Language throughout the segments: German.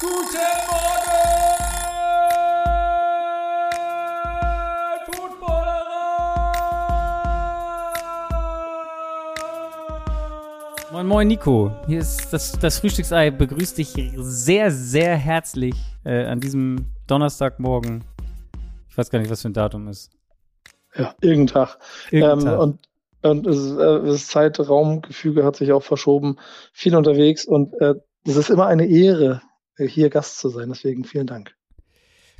Guten Morgen, Footballerer! Moin Moin Nico, hier ist das, das Frühstücksei, begrüßt dich sehr, sehr herzlich äh, an diesem Donnerstagmorgen. Ich weiß gar nicht, was für ein Datum ist. Ja, irgendein Tag. Irgendein Ähm, Tag. und und es, äh, das Zeitraumgefüge hat sich auch verschoben. Viel unterwegs und äh, es ist immer eine Ehre, hier Gast zu sein. Deswegen vielen Dank.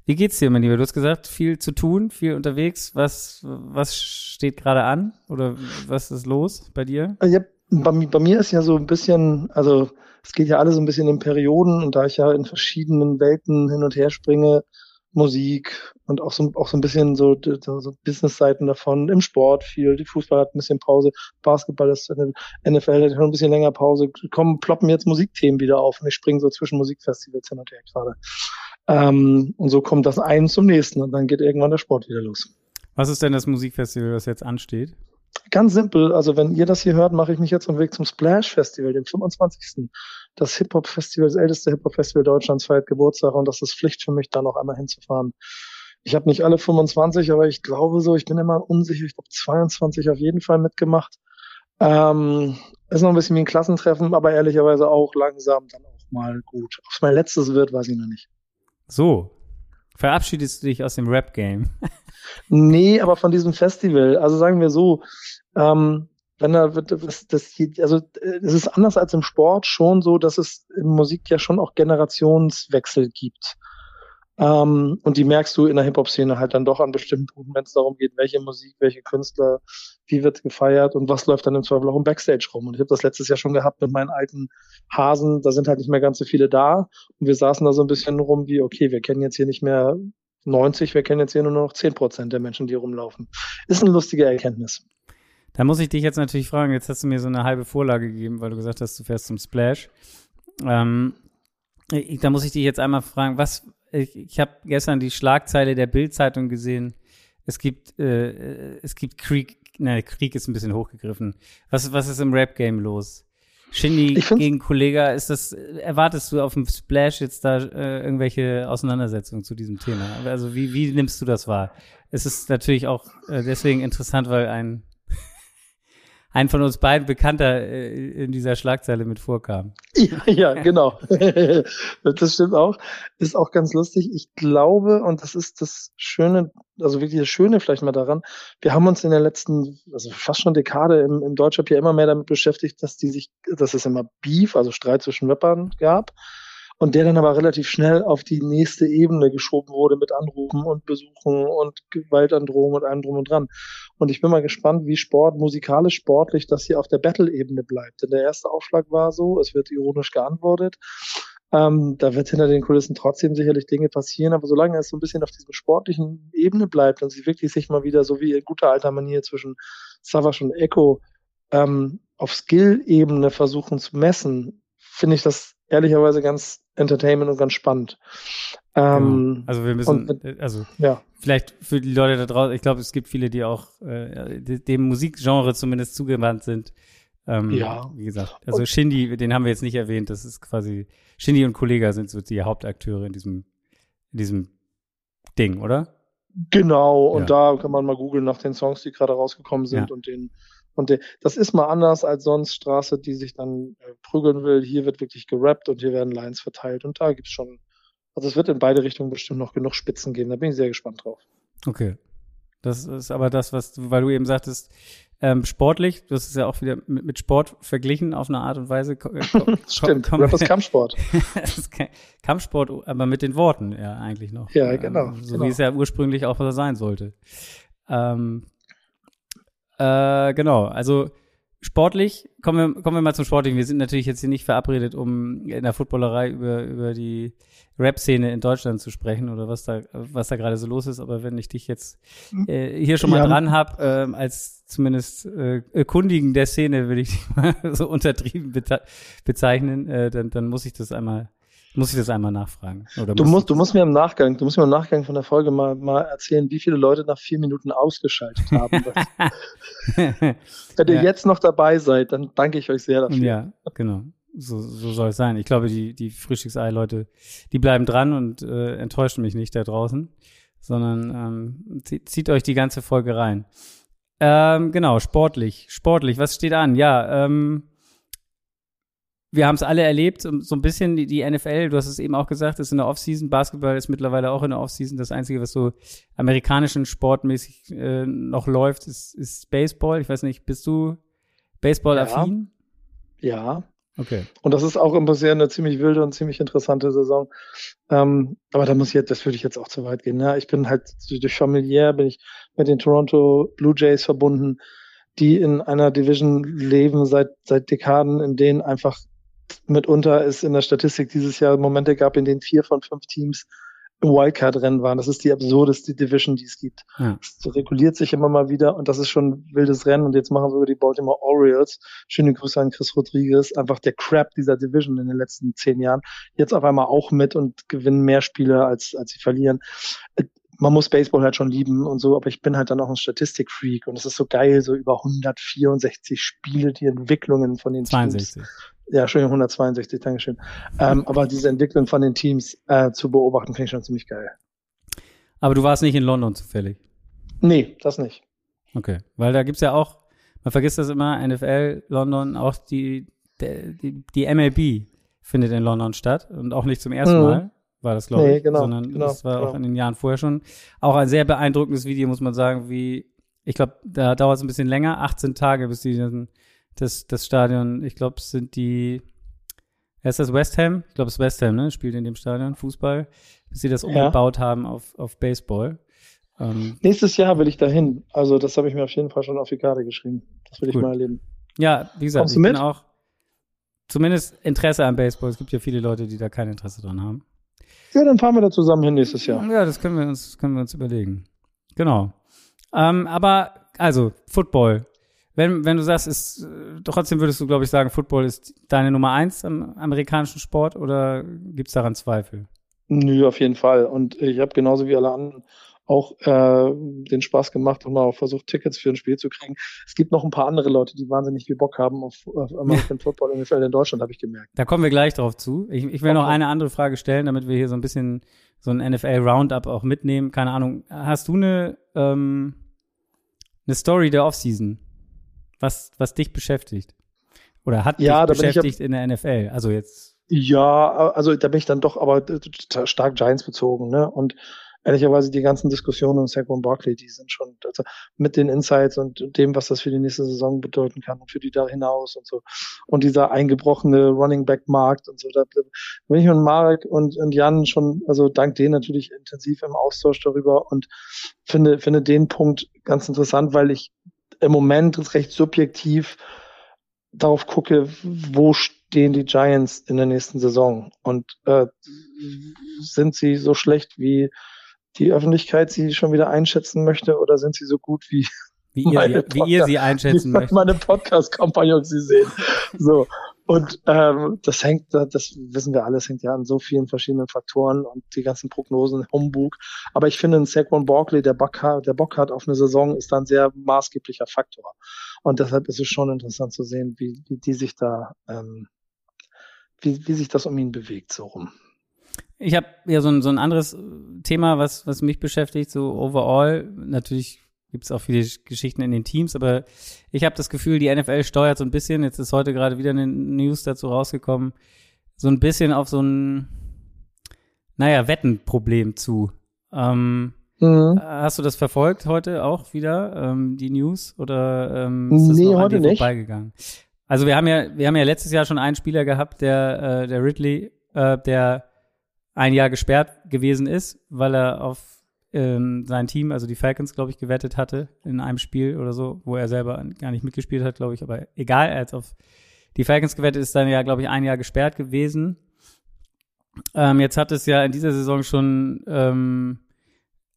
Wie geht's dir, mein Lieber? Du hast gesagt, viel zu tun, viel unterwegs. Was, was steht gerade an? Oder was ist los bei dir? Also Ja, bei, mi- bei mir ist ja so ein bisschen, also es geht ja alles so ein bisschen in Perioden und da ich ja in verschiedenen Welten hin und her springe, Musik und auch so, auch so ein bisschen so, so, Business-Seiten davon, im Sport viel, Fußball hat ein bisschen Pause, Basketball ist, NFL hat ein bisschen länger Pause, kommen, ploppen jetzt Musikthemen wieder auf und ich springe so zwischen Musikfestivals hin und her gerade. Ähm, und so kommt das einen zum nächsten und dann geht irgendwann der Sport wieder los. Was ist denn das Musikfestival, das jetzt ansteht? Ganz simpel, also wenn ihr das hier hört, mache ich mich jetzt auf den Weg zum Splash Festival, dem 25. Das Hip-Hop-Festival, das älteste Hip-Hop-Festival Deutschlands feiert Geburtstag und das ist Pflicht für mich, da noch einmal hinzufahren. Ich habe nicht alle 25, aber ich glaube so, ich bin immer unsicher, ich glaube 22 auf jeden Fall mitgemacht. Ähm, ist noch ein bisschen wie ein Klassentreffen, aber ehrlicherweise auch langsam dann auch mal gut. Ob es mein letztes wird, weiß ich noch nicht. So, verabschiedest du dich aus dem Rap-Game? Nee, aber von diesem Festival. Also sagen wir so, ähm, wenn da wird das, das also äh, es ist anders als im Sport schon so, dass es in Musik ja schon auch Generationswechsel gibt. Ähm, und die merkst du in der Hip-Hop-Szene halt dann doch an bestimmten Punkten, wenn es darum geht, welche Musik, welche Künstler, wie wird gefeiert und was läuft dann im Zweifel auch im Backstage rum. Und ich habe das letztes Jahr schon gehabt mit meinen alten Hasen, da sind halt nicht mehr ganz so viele da. Und wir saßen da so ein bisschen rum wie, okay, wir kennen jetzt hier nicht mehr 90, wir kennen jetzt hier nur noch 10 Prozent der Menschen, die rumlaufen. Ist eine lustige Erkenntnis. Da muss ich dich jetzt natürlich fragen, jetzt hast du mir so eine halbe Vorlage gegeben, weil du gesagt hast, du fährst zum Splash. Ähm, ich, da muss ich dich jetzt einmal fragen, was, ich, ich habe gestern die Schlagzeile der Bild-Zeitung gesehen. Es gibt, äh, es gibt Krieg, ne, Krieg ist ein bisschen hochgegriffen. Was, was ist im Rap-Game los? Shindy gegen Kollega, ist das, erwartest du auf dem Splash jetzt da äh, irgendwelche Auseinandersetzungen zu diesem Thema? Also wie, wie nimmst du das wahr? Es ist natürlich auch äh, deswegen interessant, weil ein ein von uns beiden Bekannter äh, in dieser Schlagzeile mit vorkam. Ja, ja, genau. das stimmt auch. Ist auch ganz lustig. Ich glaube, und das ist das Schöne, also wirklich das Schöne vielleicht mal daran, wir haben uns in der letzten, also fast schon Dekade im, im Deutschrap ja immer mehr damit beschäftigt, dass die sich, dass es immer Beef, also Streit zwischen Rappern gab. Und der dann aber relativ schnell auf die nächste Ebene geschoben wurde mit Anrufen und Besuchen und Gewaltandrohungen und allem drum und dran. Und ich bin mal gespannt, wie Sport, musikalisch, sportlich, das hier auf der Battle-Ebene bleibt. Denn der erste Aufschlag war so, es wird ironisch geantwortet. Ähm, da wird hinter den Kulissen trotzdem sicherlich Dinge passieren, aber solange es so ein bisschen auf dieser sportlichen Ebene bleibt und sie wirklich sich mal wieder so wie in guter alter Manier zwischen Savage und Echo ähm, auf Skill-Ebene versuchen zu messen, finde ich das ehrlicherweise ganz entertainment und ganz spannend. Ähm, Genau. Also wir müssen, und- äh, also ja. vielleicht für die Leute da draußen, ich glaube, es gibt viele, die auch äh, de- dem Musikgenre zumindest zugewandt sind. Ähm, Ja. Wie gesagt, also Shindy, den haben wir jetzt nicht erwähnt, das ist quasi, Shindy und Kollega sind so die Hauptakteure in diesem, in diesem Ding, oder? Genau, und Ja. da kann man mal googeln nach den Songs, die gerade rausgekommen sind Ja. und den und den, das ist mal anders als sonst Straße, die sich dann äh, prügeln will. Hier wird wirklich gerappt und hier werden Lines verteilt und da gibt's schon, also es wird in beide Richtungen bestimmt noch genug Spitzen geben. Da bin ich sehr gespannt drauf. Okay. Das ist aber das, was, du- weil du eben sagtest, ähm, sportlich, das ist ja auch wieder mit, mit Sport verglichen auf eine Art und Weise. äh, Stimmt, komm- Rap ist Kampfsport. ist Kampfsport, aber mit den Worten ja eigentlich noch. Ja, genau, Ähm, so genau. wie es ja ursprünglich auch sein sollte. Ähm, äh, genau, also sportlich, kommen wir, kommen wir mal zum Sportlichen. Wir sind natürlich jetzt hier nicht verabredet, um in der Footballerei über, über die Rap-Szene in Deutschland zu sprechen oder was da, was da gerade so los ist. Aber wenn ich dich jetzt äh, hier schon mal Ja. dran habe, ähm, als zumindest äh, Kundigen der Szene, würde ich dich mal so untertrieben bezeichnen, äh, dann, dann muss ich das einmal, muss ich das einmal nachfragen. Oder Du muss musst, du musst mir im Nachgang, du musst mir im Nachgang von der Folge mal, mal erzählen, wie viele Leute nach vier Minuten ausgeschaltet haben. Wenn ihr Ja. jetzt noch dabei seid, dann danke ich euch sehr dafür. Ja, genau. so, so soll es sein. Ich glaube, die, die Frühstücksei-Leute, die bleiben dran und äh, enttäuschen mich nicht da draußen, sondern ähm, zieht euch die ganze Folge rein. Ähm, genau, sportlich. Sportlich, was steht an? Ja, ähm, wir haben es alle erlebt, so ein bisschen die, die, NFL, du hast es eben auch gesagt, ist in der Offseason. Basketball ist mittlerweile auch in der Offseason. Das Einzige, was so amerikanischen sportmäßig äh, noch läuft, ist, ist Baseball. Ich weiß nicht, bist du Baseball-affin? Ja. ja. Okay. Und das ist auch immer sehr eine ziemlich wilde und ziemlich interessante Saison. Ähm, aber da muss ich jetzt, das würde ich jetzt auch zu weit gehen. Ne? Ich bin halt durch familiär bin ich mit den Toronto Blue Jays verbunden, die in einer Division leben seit seit Dekaden, in denen einfach mitunter es in der Statistik dieses Jahr Momente gab, in denen vier von fünf Teams im Wildcard-Rennen waren. Das ist die absurdeste Division, die es gibt. Ja. Es reguliert sich immer mal wieder und das ist schon ein wildes Rennen. Und jetzt machen sogar die Baltimore Orioles, schöne Grüße an Chris Rodriguez, einfach der Crap dieser Division in den letzten zehn Jahren, jetzt auf einmal auch mit und gewinnen mehr Spiele, als, als sie verlieren. Man muss Baseball halt schon lieben und so, aber ich bin halt dann auch ein Statistikfreak und es ist so geil, so über 164 Spiele, die Entwicklungen von den 62. Teams ja, Entschuldigung, 162, Dankeschön. Ähm, aber diese Entwicklung von den Teams äh, zu beobachten, finde ich schon ziemlich geil. Aber du warst nicht in London zufällig? Nee, das nicht. Okay, weil da gibt's ja auch, man vergisst das immer, NFL, London, auch die, die, die MLB findet in London statt und auch nicht zum ersten mhm. Mal war das, glaube nee, ich, genau, sondern genau, das war genau. auch in den Jahren vorher schon. Auch ein sehr beeindruckendes Video, muss man sagen, wie, ich glaube, da dauert es ein bisschen länger, 18 Tage, bis die dann das, das Stadion, ich glaube, es sind die, ist das West Ham? Ich glaube, es ist West Ham, ne? Spielt in dem Stadion Fußball, bis sie das umgebaut ja. haben auf, auf Baseball. Ähm, Nächstes Jahr will ich dahin. Also, das habe ich mir auf jeden Fall schon auf die Karte geschrieben. Das will ich mal erleben. Ja, wie gesagt, Kommst ich bin auch zumindest Interesse an Baseball. Es gibt ja viele Leute, die da kein Interesse dran haben. Ja, dann fahren wir da zusammen hin nächstes Jahr. Ja, das können wir uns, können wir uns überlegen. Genau. Ähm, aber, also, Football wenn, wenn du sagst, ist, äh, trotzdem würdest du, glaube ich, sagen, Football ist deine Nummer eins am amerikanischen Sport oder gibt es daran Zweifel? Nö, auf jeden Fall. Und ich habe genauso wie alle anderen auch äh, den Spaß gemacht und mal auch versucht, Tickets für ein Spiel zu kriegen. Es gibt noch ein paar andere Leute, die wahnsinnig viel Bock haben auf, auf American Football NFL in Deutschland, habe ich gemerkt. Da kommen wir gleich drauf zu. Ich, ich will okay. noch eine andere Frage stellen, damit wir hier so ein bisschen so ein NFL-Roundup auch mitnehmen. Keine Ahnung, hast du eine, ähm, eine Story der Offseason? was, was dich beschäftigt? Oder hat ja, dich beschäftigt in der NFL? Also jetzt. Ja, also da bin ich dann doch aber stark Giants bezogen, ne? Und ehrlicherweise die ganzen Diskussionen um Saquon Barkley, die sind schon also mit den Insights und dem, was das für die nächste Saison bedeuten kann und für die da hinaus und so. Und dieser eingebrochene Running Back Markt und so. Da bin ich mit Marek und, und Jan schon, also dank denen natürlich intensiv im Austausch darüber und finde, finde den Punkt ganz interessant, weil ich im Moment recht subjektiv darauf gucke, wo stehen die Giants in der nächsten Saison und äh, sind sie so schlecht, wie die Öffentlichkeit sie schon wieder einschätzen möchte oder sind sie so gut, wie wie ihr, wie ihr sie einschätzen möchtet. Meine Podcast-Kompagnon sie sehen. So. Und ähm, das hängt, das wissen wir alles, hängt ja an so vielen verschiedenen Faktoren und die ganzen Prognosen, Humbug. Aber ich finde, ein Saquon Barkley, der Bock, hat, der Bock hat auf eine Saison, ist da ein sehr maßgeblicher Faktor. Und deshalb ist es schon interessant zu sehen, wie, wie die sich da, ähm, wie, wie sich das um ihn bewegt, so rum. Ich habe ja so ein, so ein anderes Thema, was, was mich beschäftigt, so overall. Natürlich gibt es auch viele Geschichten in den Teams, aber ich habe das Gefühl, die NFL steuert so ein bisschen, jetzt ist heute gerade wieder eine News dazu rausgekommen, so ein bisschen auf so ein, naja, Wettenproblem zu. Ähm, mhm. Hast du das verfolgt heute auch wieder, ähm, die News, oder ähm, ist das nee, noch an dir vorbeigegangen? Also wir haben ja, wir haben ja letztes Jahr schon einen Spieler gehabt, der, äh, der Ridley, äh, der ein Jahr gesperrt gewesen ist, weil er auf ähm, sein Team, also die Falcons, glaube ich, gewettet hatte in einem Spiel oder so, wo er selber gar nicht mitgespielt hat, glaube ich. Aber egal, er hat auf die Falcons gewettet, ist dann ja, glaube ich, ein Jahr gesperrt gewesen. Ähm, jetzt hat es ja in dieser Saison schon ähm,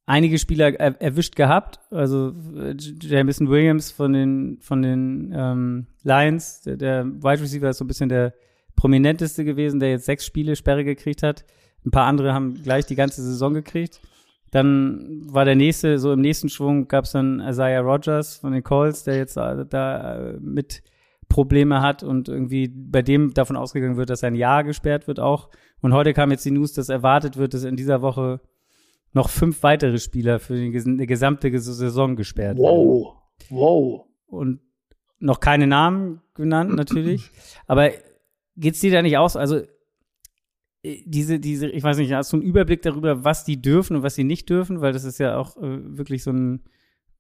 einige Spieler er erwischt gehabt. Also äh, Jamison Williams von den von den ähm, Lions, der, der Wide Receiver ist so ein bisschen der prominenteste gewesen, der jetzt sechs Spiele Sperre gekriegt hat. Ein paar andere haben gleich die ganze Saison gekriegt. Dann war der nächste, so im nächsten Schwung gab es dann Isaiah Rogers von den Colts, der jetzt äh, da äh, mit Probleme hat und irgendwie bei dem davon ausgegangen wird, dass ein Jahr gesperrt wird auch. Und heute kam jetzt die News, dass erwartet wird, dass in dieser Woche noch fünf weitere Spieler für die gesamte Saison gesperrt wow. werden. Wow, wow. Und noch keine Namen genannt natürlich. Aber geht's dir da nicht aus? Also diese, diese, ich weiß nicht, hast du einen Überblick darüber, was die dürfen und was sie nicht dürfen? Weil das ist ja auch äh, wirklich so ein,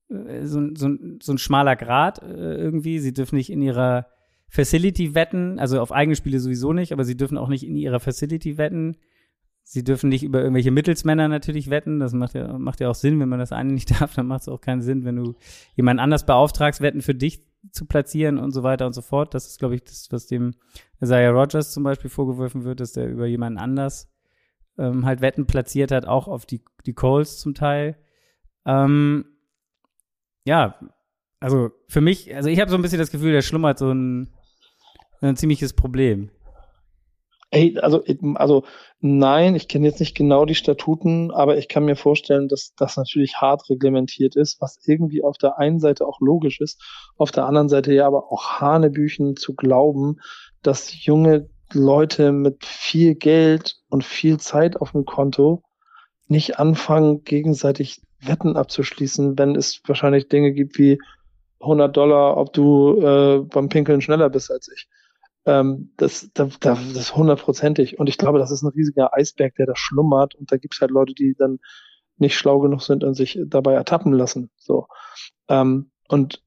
äh, so, so, so ein schmaler Grad äh, irgendwie. Sie dürfen nicht in ihrer Facility wetten, also auf eigene Spiele sowieso nicht, aber sie dürfen auch nicht in ihrer Facility wetten. Sie dürfen nicht über irgendwelche Mittelsmänner natürlich wetten. Das macht ja, macht ja auch Sinn, wenn man das eine nicht darf, dann macht es auch keinen Sinn, wenn du jemand anders beauftragst, Wetten für dich zu platzieren und so weiter und so fort. Das ist, glaube ich, das, was dem Isaiah Rogers zum Beispiel vorgeworfen wird, dass der über jemanden anders ähm, halt Wetten platziert hat, auch auf die, die Calls zum Teil. Ähm, ja, also für mich, also ich habe so ein bisschen das Gefühl, da schlummert so ein, ein ziemliches Problem. Ey, also, also nein, ich kenne jetzt nicht genau die Statuten, aber ich kann mir vorstellen, dass das natürlich hart reglementiert ist, was irgendwie auf der einen Seite auch logisch ist, auf der anderen Seite ja aber auch Hanebüchen zu glauben, dass junge Leute mit viel Geld und viel Zeit auf dem Konto nicht anfangen, gegenseitig Wetten abzuschließen, wenn es wahrscheinlich Dinge gibt wie 100 Dollar, ob du äh, beim Pinkeln schneller bist als ich. Ähm, das, da, da, das ist hundertprozentig. Und ich glaube, das ist ein riesiger Eisberg, der da schlummert. Und da gibt es halt Leute, die dann nicht schlau genug sind und sich dabei ertappen lassen. So. Ähm, und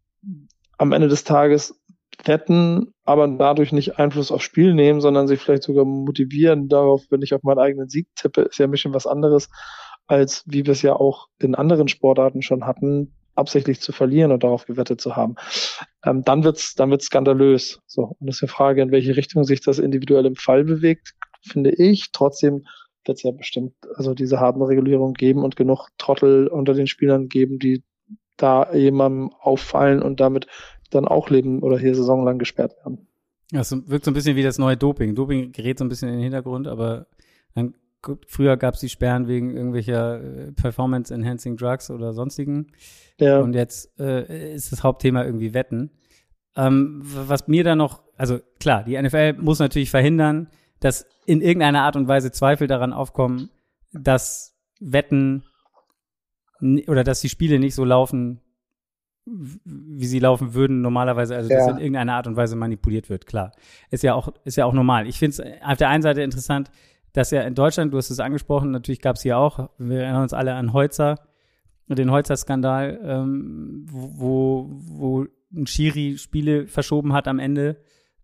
am Ende des Tages wetten, aber dadurch nicht Einfluss aufs Spiel nehmen, sondern sich vielleicht sogar motivieren darauf, wenn ich auf meinen eigenen Sieg tippe, ist ja ein bisschen was anderes, als wie wir es ja auch in anderen Sportarten schon hatten, absichtlich zu verlieren und darauf gewettet zu haben, ähm, dann wird's, dann wird's skandalös. So. Und das ist die Frage, in welche Richtung sich das individuell im Fall bewegt, finde ich. Trotzdem wird es ja bestimmt also diese harten Regulierungen geben und genug Trottel unter den Spielern geben, die da jemandem auffallen und damit dann auch leben oder hier saisonlang gesperrt werden. Ja, es wirkt so ein bisschen wie das neue Doping. Doping gerät so ein bisschen in den Hintergrund, aber dann früher gab es die Sperren wegen irgendwelcher äh, Performance-Enhancing Drugs oder sonstigen. Ja. Und jetzt äh, ist das Hauptthema irgendwie Wetten. Ähm, was mir da noch, also klar, die NFL muss natürlich verhindern, dass in irgendeiner Art und Weise Zweifel daran aufkommen, dass Wetten oder dass die Spiele nicht so laufen, wie sie laufen würden normalerweise, also ja. dass in irgendeiner Art und Weise manipuliert wird, klar. Ist ja auch, ist ja auch normal. Ich finde es auf der einen Seite interessant, dass ja in Deutschland, du hast es angesprochen, natürlich gab es hier auch, wir erinnern uns alle an Holzer, den Holzer-Skandal, ähm, wo, wo ein Schiri Spiele verschoben hat am Ende,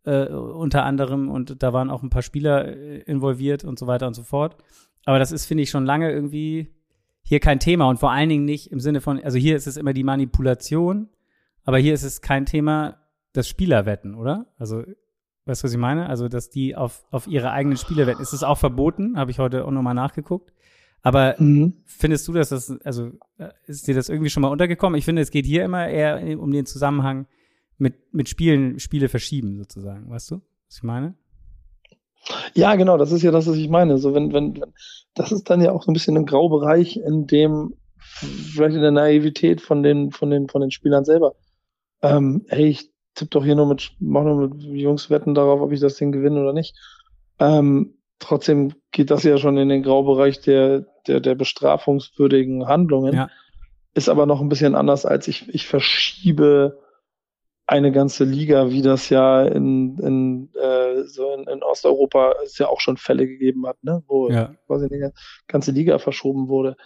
äh, unter anderem, und da waren auch ein paar Spieler äh, involviert und so weiter und so fort. Aber das ist, finde ich, schon lange irgendwie hier kein Thema und vor allen Dingen nicht im Sinne von, also hier ist es immer die Manipulation, aber hier ist es kein Thema das Spielerwetten, oder? Also Weißt du, was ich meine? Also, dass die auf, auf ihre eigenen Spiele wetten. Ist es auch verboten? Habe ich heute auch nochmal nachgeguckt. Aber mhm. findest du, dass das, also äh, ist dir das irgendwie schon mal untergekommen? Ich finde, es geht hier immer eher um den Zusammenhang mit, mit Spielen, Spiele verschieben sozusagen. Weißt du, was ich meine? Ja, genau, das ist ja das, was ich meine. So, wenn, wenn, wenn, das ist dann ja auch so ein bisschen ein Graubereich, in dem vielleicht in der Naivität von den, von den, von den Spielern selber. Ähm, ich tipp doch hier nur mit, mach nur mit Jungs Wetten darauf, ob ich das Ding gewinne oder nicht. Ähm, trotzdem geht das ja schon in den Graubereich der, der, der bestrafungswürdigen Handlungen. Ja. Ist aber noch ein bisschen anders, als ich, ich verschiebe eine ganze Liga, wie das ja in, in, äh, so in, in Osteuropa es ja auch schon Fälle gegeben hat, ne? wo ja. quasi eine ganze Liga verschoben wurde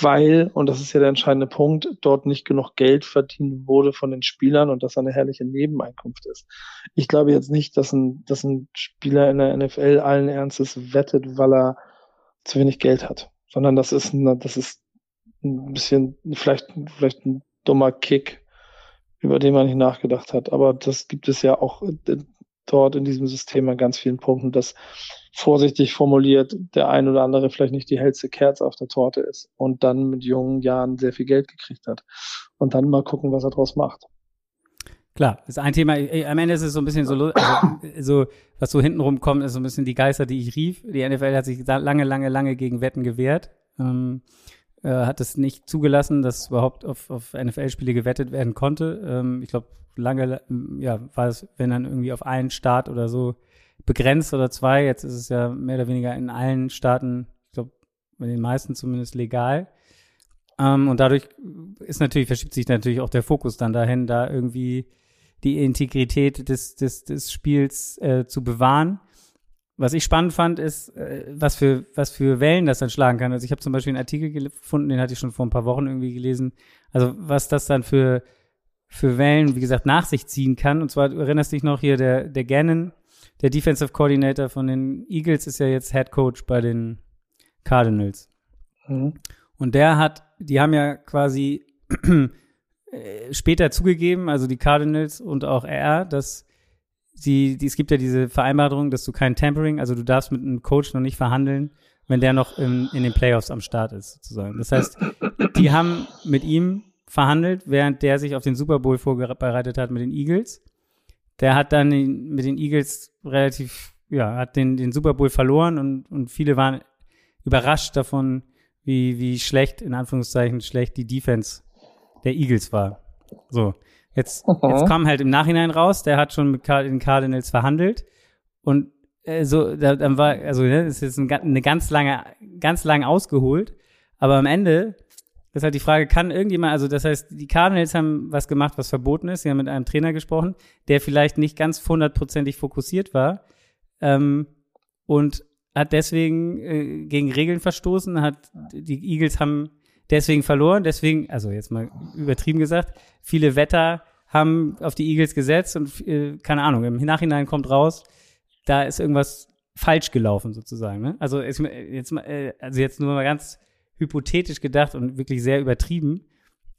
weil, und das ist ja der entscheidende Punkt, dort nicht genug Geld verdient wurde von den Spielern und das eine herrliche Nebeneinkunft ist. Ich glaube jetzt nicht, dass ein, dass ein Spieler in der NFL allen Ernstes wettet, weil er zu wenig Geld hat, sondern das ist, ein, das ist ein bisschen, vielleicht, vielleicht ein dummer Kick, über den man nicht nachgedacht hat. Aber das gibt es ja auch dort in diesem System an ganz vielen Punkten, dass vorsichtig formuliert der ein oder andere vielleicht nicht die hellste Kerze auf der Torte ist und dann mit jungen Jahren sehr viel Geld gekriegt hat. Und dann mal gucken, was er draus macht. Klar, ist ein Thema. Äh, am Ende ist es so ein bisschen so, also, so was so hintenrum kommt, ist so ein bisschen die Geister, die ich rief. Die NFL hat sich lange, lange, lange gegen Wetten gewehrt. Ähm, äh, hat es nicht zugelassen, dass überhaupt auf, auf NFL-Spiele gewettet werden konnte. Ähm, ich glaube, lange ja, war es, wenn dann irgendwie auf einen Staat oder so begrenzt oder zwei. Jetzt ist es ja mehr oder weniger in allen Staaten, ich glaube, in den meisten zumindest legal. Ähm, und dadurch ist natürlich, verschiebt sich natürlich auch der Fokus dann dahin, da irgendwie die Integrität des, des, des Spiels äh, zu bewahren. Was ich spannend fand, ist, äh, was für was für Wellen das dann schlagen kann. Also ich habe zum Beispiel einen Artikel gefunden, den hatte ich schon vor ein paar Wochen irgendwie gelesen. Also was das dann für für Wellen, wie gesagt, nach sich ziehen kann. Und zwar du erinnerst dich noch hier der der Gannon, der Defensive Coordinator von den Eagles, ist ja jetzt Head Coach bei den Cardinals. Mhm. Und der hat, die haben ja quasi äh, später zugegeben, also die Cardinals und auch er, dass sie, die, es gibt ja diese Vereinbarung, dass du kein Tampering, also du darfst mit einem Coach noch nicht verhandeln, wenn der noch in, in den Playoffs am Start ist, sozusagen. Das heißt, die haben mit ihm verhandelt, während der sich auf den Super Bowl vorbereitet hat mit den Eagles. Der hat dann mit den Eagles relativ, ja, hat den, den Super Bowl verloren und, und viele waren überrascht davon, wie, wie schlecht, in Anführungszeichen, schlecht die Defense der Eagles war. So. Jetzt, jetzt kam halt im Nachhinein raus, der hat schon mit den Cardinals verhandelt und äh, so, da, dann war, also ne, das ist jetzt ein, eine ganz lange, ganz lang ausgeholt, aber am Ende ist halt die Frage, kann irgendjemand, also das heißt, die Cardinals haben was gemacht, was verboten ist, sie haben mit einem Trainer gesprochen, der vielleicht nicht ganz hundertprozentig fokussiert war ähm, und hat deswegen äh, gegen Regeln verstoßen, hat die Eagles haben deswegen verloren, deswegen, also jetzt mal übertrieben gesagt, viele Wetter haben auf die Eagles gesetzt und äh, keine Ahnung, im Nachhinein kommt raus, da ist irgendwas falsch gelaufen sozusagen. Ne? Also jetzt, jetzt, äh, also jetzt nur mal ganz hypothetisch gedacht und wirklich sehr übertrieben.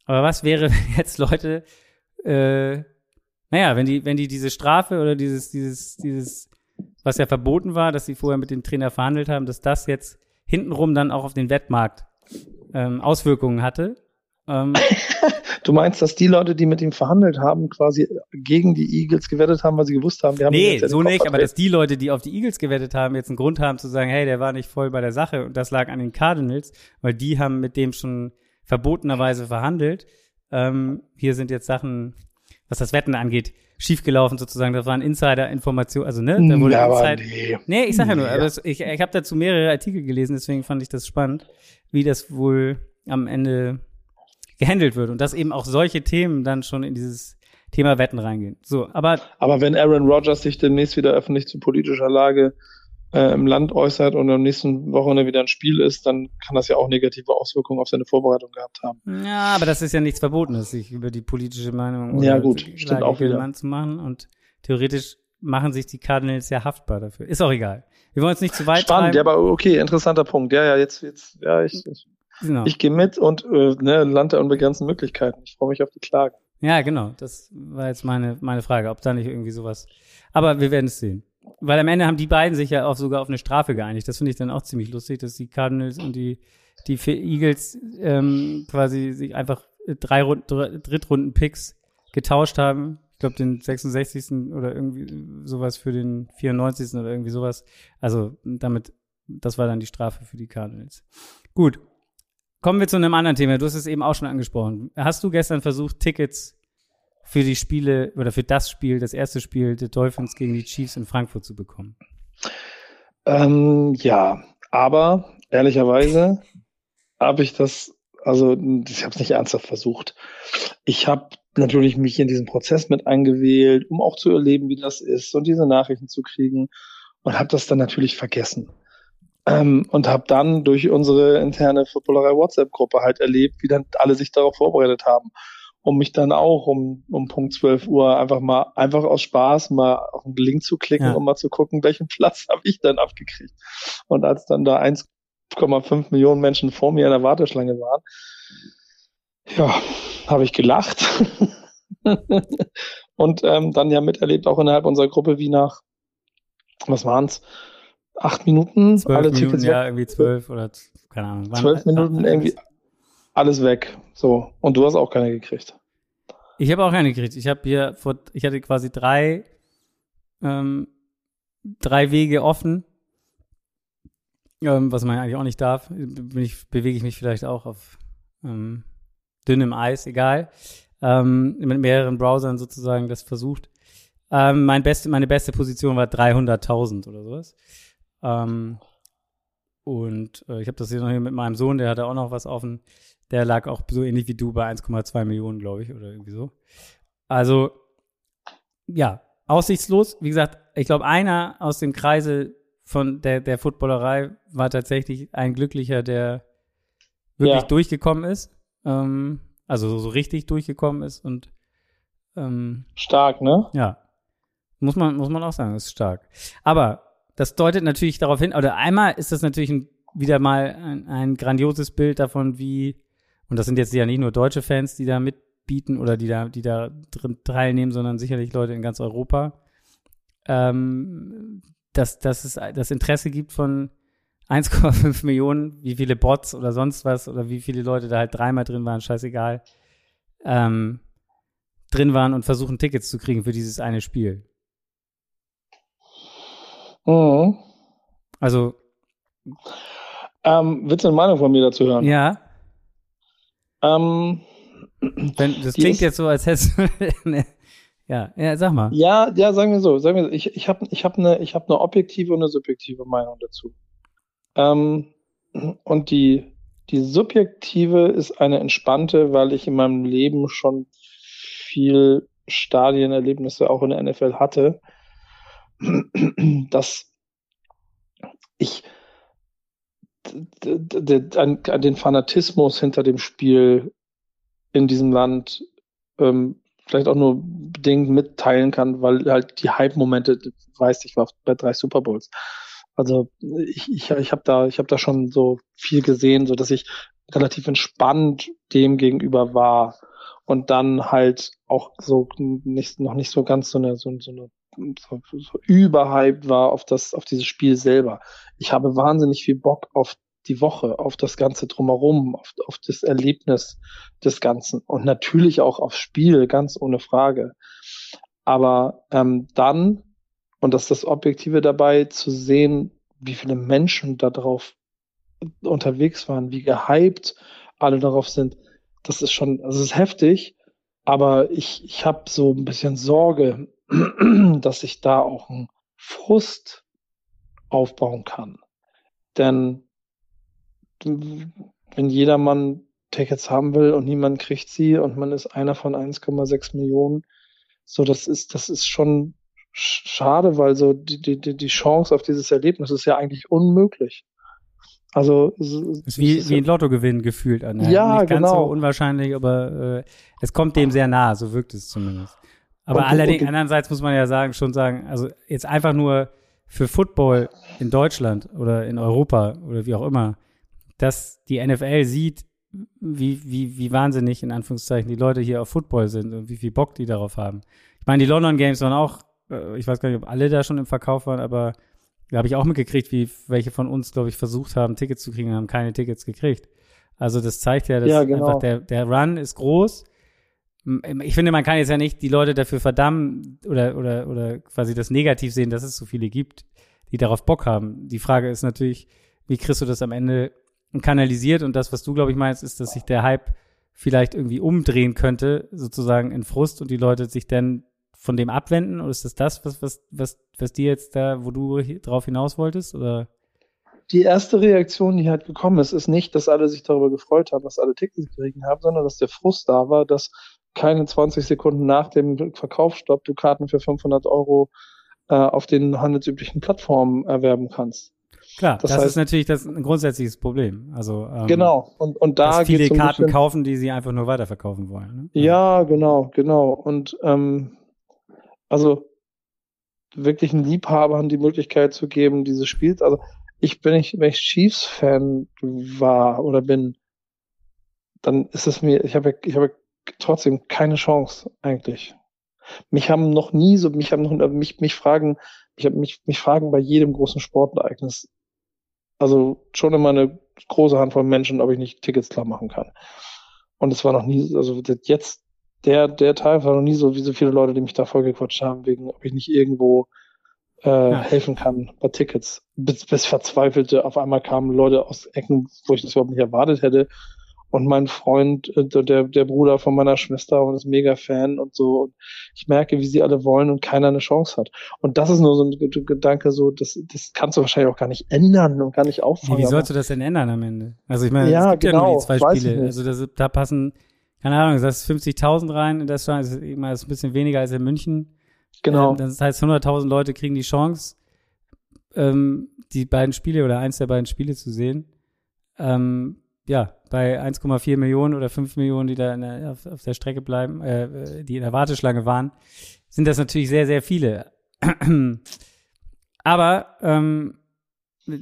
Aber was wäre, wenn jetzt Leute, äh, naja, wenn die, wenn die diese Strafe oder dieses, dieses, dieses, was ja verboten war, dass sie vorher mit dem Trainer verhandelt haben, dass das jetzt hintenrum dann auch auf den Wettmarkt ähm, Auswirkungen hatte. Ähm, du meinst, dass die Leute, die mit ihm verhandelt haben, quasi gegen die Eagles gewettet haben, weil sie gewusst haben, wir haben Nee, so nicht, aber dass die Leute, die auf die Eagles gewettet haben, jetzt einen Grund haben zu sagen, hey, der war nicht voll bei der Sache und das lag an den Cardinals, weil die haben mit dem schon verbotenerweise verhandelt. Ähm, hier sind jetzt Sachen, was das Wetten angeht, schiefgelaufen sozusagen. Das waren Insider-Informationen, also ne, da wurde ja, Insider. Nee. nee, ich sag ja nur, aber ich, ich habe dazu mehrere Artikel gelesen, deswegen fand ich das spannend, wie das wohl am Ende gehandelt wird und dass eben auch solche Themen dann schon in dieses Thema Wetten reingehen. So, aber aber wenn Aaron Rodgers sich demnächst wieder öffentlich zu politischer Lage äh, im Land äußert und am nächsten Wochenende wieder ein Spiel ist, dann kann das ja auch negative Auswirkungen auf seine Vorbereitung gehabt haben. Ja, aber das ist ja nichts Verbotenes, sich über die politische Meinung ja, gut, stimmt Lage auch wieder. zu machen und theoretisch machen sich die Cardinals ja haftbar dafür. Ist auch egal. Wir wollen uns nicht zu weit Spannend, treiben. ja, aber okay, interessanter Punkt. Ja, ja, jetzt, jetzt, ja, ich, ich Genau. Ich gehe mit und äh, ne, Land der unbegrenzten Möglichkeiten. Ich freue mich auf die Klage. Ja, genau. Das war jetzt meine, meine Frage, ob da nicht irgendwie sowas. Aber wir werden es sehen. Weil am Ende haben die beiden sich ja auch sogar auf eine Strafe geeinigt. Das finde ich dann auch ziemlich lustig, dass die Cardinals und die, die Eagles ähm, quasi sich einfach drei Rund, Drittrunden-Picks getauscht haben. Ich glaube, den 66. oder irgendwie sowas für den 94. oder irgendwie sowas. Also damit, das war dann die Strafe für die Cardinals. Gut, Kommen wir zu einem anderen Thema. Du hast es eben auch schon angesprochen. Hast du gestern versucht, Tickets für die Spiele oder für das Spiel, das erste Spiel der Dolphins gegen die Chiefs in Frankfurt zu bekommen? Ähm, ja, aber ehrlicherweise habe ich das, also ich habe es nicht ernsthaft versucht. Ich habe natürlich mich in diesen Prozess mit eingewählt, um auch zu erleben, wie das ist und diese Nachrichten zu kriegen und habe das dann natürlich vergessen. Ähm, und habe dann durch unsere interne Footballerei WhatsApp-Gruppe halt erlebt, wie dann alle sich darauf vorbereitet haben. Um mich dann auch um, um Punkt 12 Uhr einfach mal, einfach aus Spaß mal auf den Link zu klicken, ja. um mal zu gucken, welchen Platz habe ich dann abgekriegt. Und als dann da 1,5 Millionen Menschen vor mir in der Warteschlange waren, ja, habe ich gelacht. und ähm, dann ja miterlebt, auch innerhalb unserer Gruppe, wie nach, was waren's, acht Minuten, zwölf alle Minuten, Tickets ja, weg. irgendwie zwölf oder keine Ahnung. Zwölf Minuten irgendwie alles weg. So. Und du hast auch keine gekriegt. Ich habe auch keine gekriegt. Ich habe hier vor, ich hatte quasi drei, ähm, drei Wege offen. ähm, was man eigentlich auch nicht darf. Bin ich, bewege ich mich vielleicht auch auf ähm, dünnem Eis, egal. Ähm, mit mehreren Browsern sozusagen das versucht. Ähm, mein beste, meine beste Position war 300.000 oder sowas. Ähm, und äh, ich habe das hier noch hier mit meinem Sohn, der hatte auch noch was offen. Der lag auch so ähnlich wie du bei 1,2 Millionen, glaube ich, oder irgendwie so. Also, ja, aussichtslos. Wie gesagt, ich glaube, einer aus dem Kreise von der, der Footballerei war tatsächlich ein Glücklicher, der wirklich ja. durchgekommen ist. Ähm, also so, so, richtig durchgekommen ist und ähm, stark, ne? Ja. Muss man, muss man auch sagen, ist stark. Aber das deutet natürlich darauf hin, oder einmal ist das natürlich ein, wieder mal ein, ein grandioses Bild davon, wie, und das sind jetzt ja nicht nur deutsche Fans, die da mitbieten oder die da, die da drin teilnehmen, sondern sicherlich Leute in ganz Europa, ähm, dass, dass es das Interesse gibt von 1,5 Millionen, wie viele Bots oder sonst was oder wie viele Leute da halt dreimal drin waren, scheißegal, ähm, drin waren und versuchen Tickets zu kriegen für dieses eine Spiel. Mhm. Also. Ähm, willst du eine Meinung von mir dazu hören? Ja. Ähm, Wenn, das klingt jetzt so, als hättest du. ne, ja, ja, sag mal. Ja, ja, sagen wir so. Sagen wir so. Ich, ich habe ich hab eine, hab eine objektive und eine subjektive Meinung dazu. Ähm, und die, die subjektive ist eine entspannte, weil ich in meinem Leben schon viel Stadienerlebnisse auch in der NFL hatte dass ich den Fanatismus hinter dem Spiel in diesem Land ähm, vielleicht auch nur bedingt mitteilen kann, weil halt die Hype-Momente, weiß ich, war bei drei Super Bowls. Also ich, ich, ich habe da, ich da schon so viel gesehen, so dass ich relativ entspannt dem gegenüber war und dann halt auch so nicht, noch nicht so ganz so eine, so, so eine so, so überhyped war auf das, auf dieses Spiel selber. Ich habe wahnsinnig viel Bock auf die Woche, auf das Ganze drumherum, auf, auf das Erlebnis des Ganzen und natürlich auch aufs Spiel, ganz ohne Frage. Aber ähm, dann, und das ist das Objektive dabei, zu sehen, wie viele Menschen da drauf unterwegs waren, wie gehypt alle darauf sind, das ist schon, also es ist heftig, aber ich, ich habe so ein bisschen Sorge, dass ich da auch einen Frust aufbauen kann. Denn wenn jedermann Tickets haben will und niemand kriegt sie und man ist einer von 1,6 Millionen, so das ist, das ist schon schade, weil so die, die, die Chance auf dieses Erlebnis ist ja eigentlich unmöglich. Also es ist wie, ist wie ein Lottogewinn gefühlt an. Ja, Nicht ganz genau. so unwahrscheinlich, aber äh, es kommt dem sehr nah, so wirkt es zumindest. Aber und, allerdings, und, andererseits muss man ja sagen, schon sagen, also jetzt einfach nur für Football in Deutschland oder in Europa oder wie auch immer, dass die NFL sieht, wie, wie, wie wahnsinnig in Anführungszeichen die Leute hier auf Football sind und wie viel Bock die darauf haben. Ich meine, die London Games waren auch, äh, ich weiß gar nicht, ob alle da schon im Verkauf waren, aber da habe ich auch mitgekriegt, wie welche von uns, glaube ich, versucht haben, Tickets zu kriegen, haben keine Tickets gekriegt. Also das zeigt ja, dass ja, genau. einfach der, der Run ist groß ich finde, man kann jetzt ja nicht die Leute dafür verdammen oder, oder, oder quasi das negativ sehen, dass es so viele gibt, die darauf Bock haben. Die Frage ist natürlich, wie kriegst du das am Ende kanalisiert? Und das, was du, glaube ich, meinst, ist, dass sich der Hype vielleicht irgendwie umdrehen könnte, sozusagen in Frust und die Leute sich dann von dem abwenden? Oder ist das das, was, was, was, was dir jetzt da, wo du drauf hinaus wolltest? Oder? Die erste Reaktion, die halt gekommen ist, ist nicht, dass alle sich darüber gefreut haben, dass alle Tickets gekriegt haben, sondern dass der Frust da war, dass keine 20 Sekunden nach dem Verkaufsstopp du Karten für 500 Euro äh, auf den handelsüblichen Plattformen erwerben kannst. Klar, das, das heißt, ist natürlich das ein grundsätzliches Problem. Also ähm, genau und und da dass viele Karten bisschen, kaufen, die sie einfach nur weiterverkaufen wollen. Ne? Ja, genau, genau und ähm, also wirklichen Liebhabern die Möglichkeit zu geben, dieses Spiels. Also ich bin ich, wenn ich Chiefs-Fan war oder bin, dann ist es mir, ich habe ich habe trotzdem keine Chance eigentlich. Mich haben noch nie so, mich haben noch, äh, mich, mich fragen, ich habe mich, mich fragen bei jedem großen Sportereignis, also schon immer eine große Handvoll Menschen, ob ich nicht Tickets klar machen kann. Und es war noch nie, also jetzt, der, der Teil war noch nie so, wie so viele Leute, die mich da vollgequatscht haben, wegen, ob ich nicht irgendwo äh, ja. helfen kann bei Tickets. Bis, bis verzweifelte, auf einmal kamen Leute aus Ecken, wo ich das überhaupt nicht erwartet hätte. Und mein Freund, äh, der, der Bruder von meiner Schwester und ist mega Fan und so. Und ich merke, wie sie alle wollen und keiner eine Chance hat. Und das ist nur so ein Gedanke, so, das, das kannst du wahrscheinlich auch gar nicht ändern und gar nicht auffangen. Wie sollst du das denn ändern am Ende? Also ich meine, ja, es gibt genau, ja nur die zwei Spiele. Also das, da passen, keine Ahnung, das ist 50.000 rein in das ist immer ist ein bisschen weniger als in München. Genau. Ähm, das heißt, 100.000 Leute kriegen die Chance, ähm, die beiden Spiele oder eins der beiden Spiele zu sehen. Ähm, ja, bei 1,4 Millionen oder 5 Millionen, die da der, auf, auf, der Strecke bleiben, äh, die in der Warteschlange waren, sind das natürlich sehr, sehr viele. Aber ähm,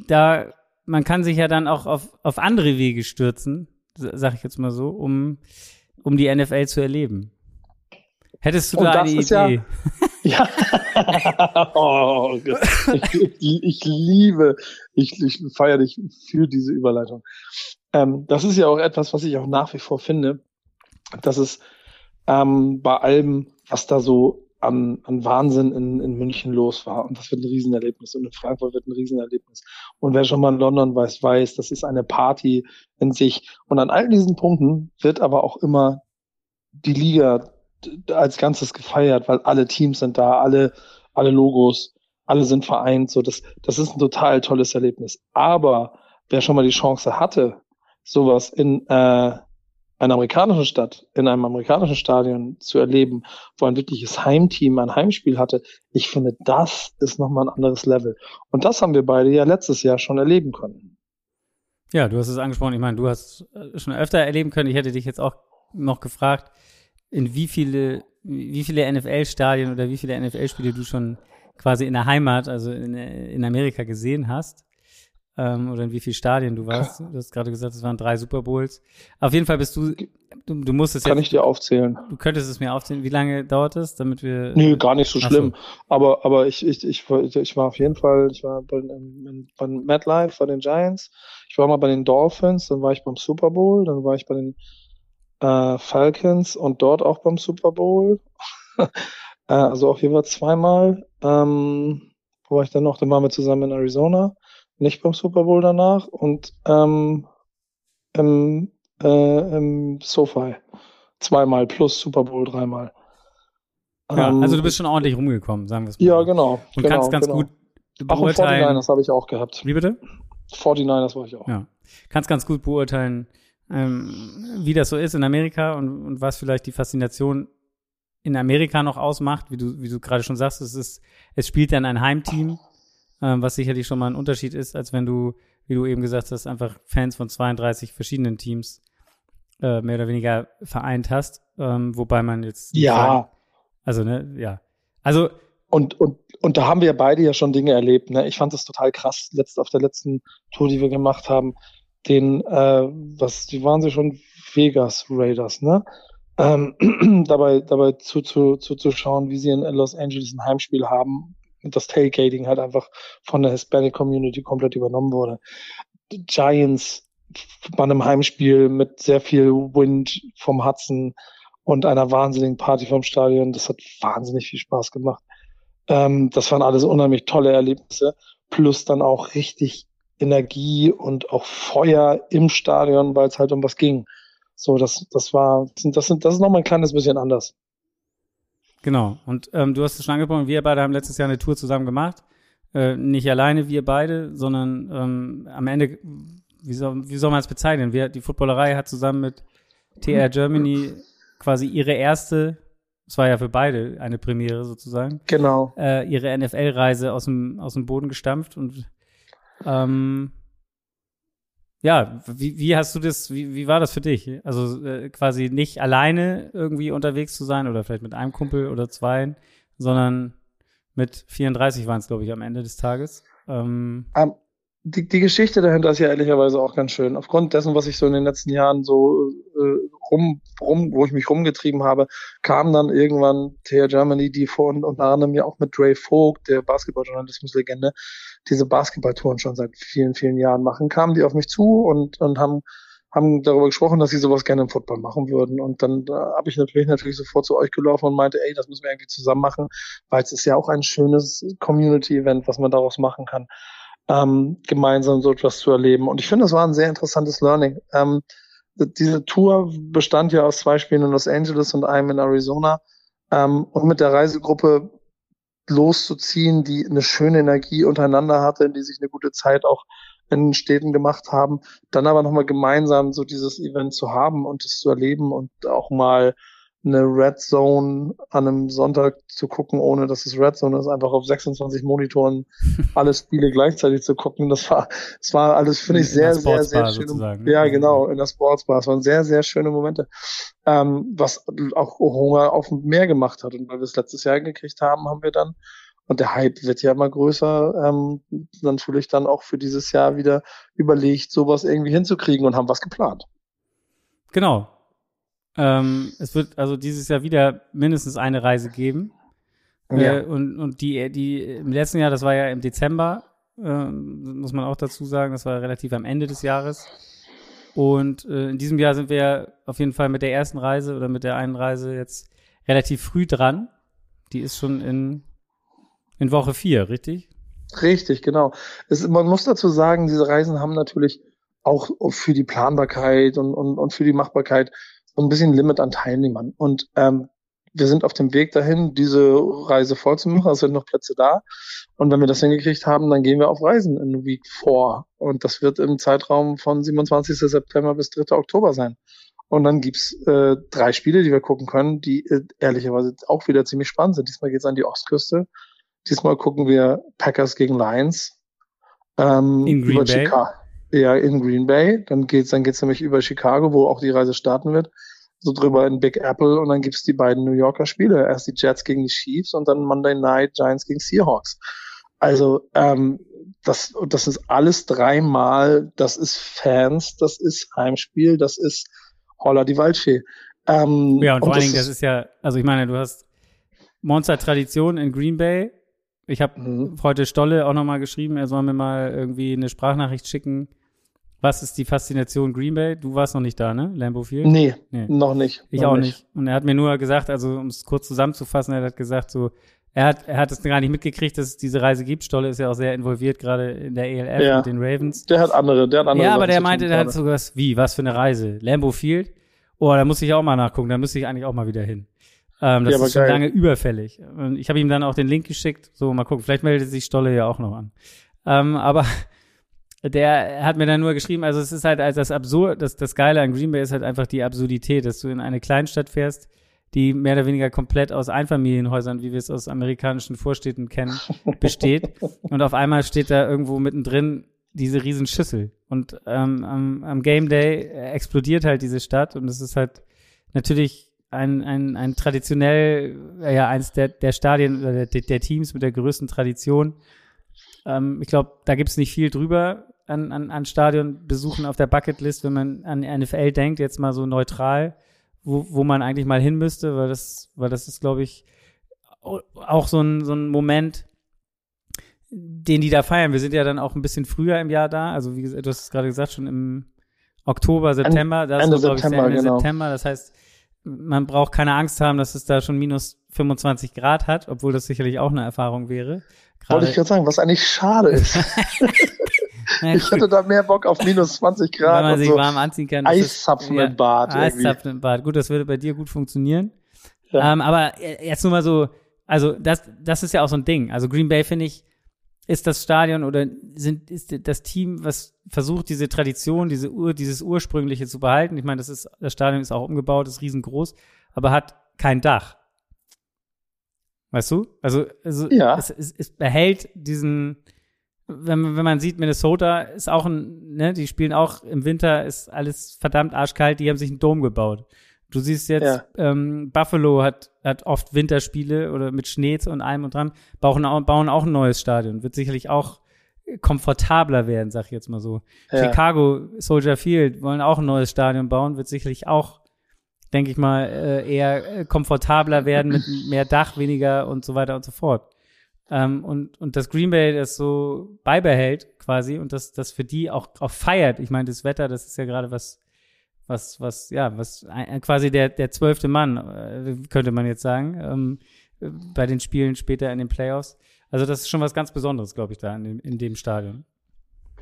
da man kann sich ja dann auch auf, auf andere Wege stürzen, sag ich jetzt mal so, um, um die NFL zu erleben. Hättest du Und da eine Idee? Ja, ja. oh, ich, ich, liebe, ich, ich feiere dich für diese Überleitung. Ähm, das ist ja auch etwas, was ich auch nach wie vor finde, dass es ähm, bei allem, was da so an, an Wahnsinn in, in München los war, und das wird ein Riesenerlebnis, und in Frankfurt wird ein Riesenerlebnis. Und wer schon mal in London weiß, weiß, das ist eine Party in sich. Und an all diesen Punkten wird aber auch immer die Liga als Ganzes gefeiert, weil alle Teams sind da, alle, alle Logos, alle sind vereint. So, das, das ist ein total tolles Erlebnis. Aber wer schon mal die Chance hatte, sowas in äh, einer amerikanischen Stadt, in einem amerikanischen Stadion zu erleben, wo ein wirkliches Heimteam ein Heimspiel hatte, ich finde, das ist nochmal ein anderes Level. Und das haben wir beide ja letztes Jahr schon erleben können. Ja, du hast es angesprochen. Ich meine, du hast schon öfter erleben können. Ich hätte dich jetzt auch noch gefragt, in wie viele, wie viele NFL-Stadien oder wie viele NFL-Spiele du schon quasi in der Heimat, also in, in Amerika gesehen hast. Ähm, oder in wie viele Stadien du warst. Du hast gerade gesagt, es waren drei Super Bowls. Auf jeden Fall bist du, du, du musst es Kann jetzt, ich dir aufzählen. Du könntest es mir aufzählen. Wie lange dauert es, damit wir. Nö, gar nicht so schlimm. So. Aber, aber ich, ich, ich, ich war auf jeden Fall, ich war bei, bei MetLife, bei den Giants. Ich war mal bei den Dolphins, dann war ich beim Super Bowl, dann war ich bei den äh, Falcons und dort auch beim Super Bowl. äh, also auf jeden Fall zweimal. Ähm, wo war ich dann noch? Dann waren wir zusammen in Arizona, nicht beim Super Bowl danach und ähm, im, äh, im SoFi zweimal plus Super Bowl dreimal. Ja, ähm, also du bist schon ordentlich rumgekommen, sagen wir es mal. Ja, genau. Und genau, kannst ganz genau. gut beurteilen. Und 49ers habe ich auch gehabt. Wie bitte? 49ers war ich auch. Ja. Kannst ganz gut beurteilen, ähm, wie das so ist in Amerika und, und was vielleicht die Faszination in Amerika noch ausmacht, wie du, wie du gerade schon sagst, es ist, es spielt dann ein Heimteam, ähm, was sicherlich schon mal ein Unterschied ist, als wenn du, wie du eben gesagt hast, einfach Fans von 32 verschiedenen Teams äh, mehr oder weniger vereint hast, ähm, wobei man jetzt ja, also ne, ja, also und, und, und da haben wir beide ja schon Dinge erlebt. Ne? Ich fand das total krass, letzt, auf der letzten Tour, die wir gemacht haben, den, äh, was, die waren sie schon Vegas Raiders, ne? Ähm, dabei, dabei zu, zu, zu, schauen, wie sie in Los Angeles ein Heimspiel haben und das Tailgating halt einfach von der Hispanic Community komplett übernommen wurde. Die Giants bei einem Heimspiel mit sehr viel Wind vom Hudson und einer wahnsinnigen Party vom Stadion. Das hat wahnsinnig viel Spaß gemacht. Ähm, das waren alles unheimlich tolle Erlebnisse. Plus dann auch richtig Energie und auch Feuer im Stadion, weil es halt um was ging. So, das, das war, das, sind, das ist nochmal ein kleines bisschen anders. Genau. Und ähm, du hast es schon angesprochen, wir beide haben letztes Jahr eine Tour zusammen gemacht. Äh, nicht alleine wir beide, sondern ähm, am Ende, wie soll, wie soll man es bezeichnen? Wir, die Footballerei hat zusammen mit TR Germany quasi ihre erste, es war ja für beide eine Premiere sozusagen. Genau. Äh, ihre NFL-Reise aus dem, aus dem Boden gestampft und ähm, ja, wie, wie hast du das, wie, wie war das für dich? Also äh, quasi nicht alleine irgendwie unterwegs zu sein oder vielleicht mit einem Kumpel oder zwei, sondern mit 34 waren es, glaube ich, am Ende des Tages. Ähm, um, die, die Geschichte dahinter ist ja ehrlicherweise auch ganz schön. Aufgrund dessen, was ich so in den letzten Jahren so äh, rum, rum, wo ich mich rumgetrieben habe, kam dann irgendwann TR Germany, die vor und unter anderem ja auch mit Dre Vogt, der Basketballjournalismuslegende, diese Basketballtouren schon seit vielen, vielen Jahren machen, kamen die auf mich zu und, und haben, haben darüber gesprochen, dass sie sowas gerne im Football machen würden. Und dann äh, habe ich natürlich natürlich sofort zu euch gelaufen und meinte, ey, das müssen wir irgendwie zusammen machen, weil es ist ja auch ein schönes Community-Event, was man daraus machen kann, ähm, gemeinsam so etwas zu erleben. Und ich finde, das war ein sehr interessantes Learning. Ähm, diese Tour bestand ja aus zwei Spielen in Los Angeles und einem in Arizona. Ähm, und mit der Reisegruppe loszuziehen, die eine schöne Energie untereinander hatte, die sich eine gute Zeit auch in Städten gemacht haben, dann aber nochmal gemeinsam so dieses Event zu haben und es zu erleben und auch mal eine Red Zone an einem Sonntag zu gucken, ohne dass es Red Zone ist, einfach auf 26 Monitoren alle Spiele gleichzeitig zu gucken. Das war, das war alles, finde ich, sehr, sehr, sehr schön. Ne? Ja, genau, in der Sportsbar. Es waren sehr, sehr schöne Momente. Ähm, was auch Hunger auf dem Meer gemacht hat. Und weil wir es letztes Jahr gekriegt haben, haben wir dann und der Hype wird ja immer größer, ähm, natürlich dann auch für dieses Jahr wieder überlegt, sowas irgendwie hinzukriegen und haben was geplant. Genau. Ähm, es wird also dieses Jahr wieder mindestens eine Reise geben. Ja. Äh, und, und die, die im letzten Jahr, das war ja im Dezember, äh, muss man auch dazu sagen, das war relativ am Ende des Jahres. Und äh, in diesem Jahr sind wir auf jeden Fall mit der ersten Reise oder mit der einen Reise jetzt relativ früh dran. Die ist schon in in Woche vier, richtig? Richtig, genau. Es, man muss dazu sagen, diese Reisen haben natürlich auch für die Planbarkeit und, und, und für die Machbarkeit so ein bisschen Limit an Teilnehmern. Und ähm, wir sind auf dem Weg dahin, diese Reise vollzumachen. Es sind noch Plätze da. Und wenn wir das hingekriegt haben, dann gehen wir auf Reisen in Week 4. Und das wird im Zeitraum von 27. September bis 3. Oktober sein. Und dann gibt's äh, drei Spiele, die wir gucken können, die äh, ehrlicherweise auch wieder ziemlich spannend sind. Diesmal geht's an die Ostküste. Diesmal gucken wir Packers gegen Lions. Ähm, in Green Bay. Chicago. Ja, in Green Bay. Dann geht's, dann geht's nämlich über Chicago, wo auch die Reise starten wird. So drüber in Big Apple und dann gibt's die beiden New Yorker Spiele. Erst die Jets gegen die Chiefs und dann Monday Night Giants gegen Seahawks. Also ähm, das, das ist alles dreimal, das ist Fans, das ist Heimspiel, das ist Holla die Waldfee. Ähm, ja, und, und vor allen Dingen, das ist ja, also ich meine, du hast Monster-Tradition in Green Bay, ich habe mhm. heute Stolle auch nochmal geschrieben, er soll mir mal irgendwie eine Sprachnachricht schicken. Was ist die Faszination Green Bay? Du warst noch nicht da, ne? Lambeau Field? Nee, nee. noch nicht. Ich noch auch nicht. Und er hat mir nur gesagt, also um es kurz zusammenzufassen, er hat gesagt so, er hat, er hat es gar nicht mitgekriegt, dass es diese Reise gibt. Stolle ist ja auch sehr involviert, gerade in der ELF ja. mit den Ravens. Der hat andere, der hat andere. Ja, aber der meinte, der hat so was, wie, was für eine Reise? Lambeau Field? Oh, da muss ich auch mal nachgucken, da müsste ich eigentlich auch mal wieder hin. Ähm, das ja, ist schon geil. lange überfällig. Und ich habe ihm dann auch den Link geschickt. So, mal gucken, vielleicht meldet sich Stolle ja auch noch an. Ähm, aber der hat mir dann nur geschrieben, also es ist halt als das absurd, das, das Geile an Green Bay ist halt einfach die Absurdität, dass du in eine Kleinstadt fährst, die mehr oder weniger komplett aus Einfamilienhäusern, wie wir es aus amerikanischen Vorstädten kennen, besteht. Und auf einmal steht da irgendwo mittendrin diese riesen Schüssel. Und ähm, am, am Game Day explodiert halt diese Stadt und es ist halt natürlich ein, ein, ein traditionell, ja, eins der, der Stadien oder der, der Teams mit der größten Tradition. Ähm, ich glaube, da gibt's nicht viel drüber an, an, an Stadionbesuchen auf der Bucketlist, wenn man an NFL denkt, jetzt mal so neutral, wo, wo man eigentlich mal hin müsste, weil das, weil das ist, glaube ich, auch so ein, so ein Moment, den die da feiern. Wir sind ja dann auch ein bisschen früher im Jahr da. Also, wie gesagt, du hast es gerade gesagt, schon im Oktober, September. Das Ende, ist, September, ich, Ende genau. September. Das heißt, man braucht keine Angst haben, dass es da schon minus 25 Grad hat, obwohl das sicherlich auch eine Erfahrung wäre. Gerade Wollte ich gerade sagen, was eigentlich schade ist. ich hatte da mehr Bock auf minus 20 Grad. Wenn man sich so warm anziehen kann. Eiszapfen im Bad. Eiszapfen im Bad. Gut, das würde bei dir gut funktionieren. Ja. Ähm, aber jetzt nur mal so, also das, das ist ja auch so ein Ding. Also Green Bay finde ich, ist das Stadion oder sind, ist das Team, was versucht, diese Tradition, diese Ur, dieses Ursprüngliche zu behalten. Ich meine, das ist, das Stadion ist auch umgebaut, ist riesengroß, aber hat kein Dach. Weißt du? Also, also ja. es, es, es behält diesen, wenn, wenn man sieht, Minnesota ist auch ein, ne, die spielen auch im Winter, ist alles verdammt arschkalt, die haben sich einen Dom gebaut. Du siehst jetzt, ja. ähm, Buffalo hat, hat oft Winterspiele oder mit Schnee und allem und dran, bauen, bauen auch ein neues Stadion. Wird sicherlich auch komfortabler werden, sag ich jetzt mal so. Ja. Chicago, Soldier Field wollen auch ein neues Stadion bauen, wird sicherlich auch, denke ich mal, äh, eher äh, komfortabler werden mit mehr Dach, weniger und so weiter und so fort. Ähm, und, und das Green Bay das so beibehält quasi und das, das für die auch, auch feiert. Ich meine, das Wetter, das ist ja gerade was was, was, ja, was ein, quasi der, der zwölfte Mann, äh, könnte man jetzt sagen, ähm, bei den Spielen später in den Playoffs. Also das ist schon was ganz Besonderes, glaube ich, da in dem, in dem Stadion.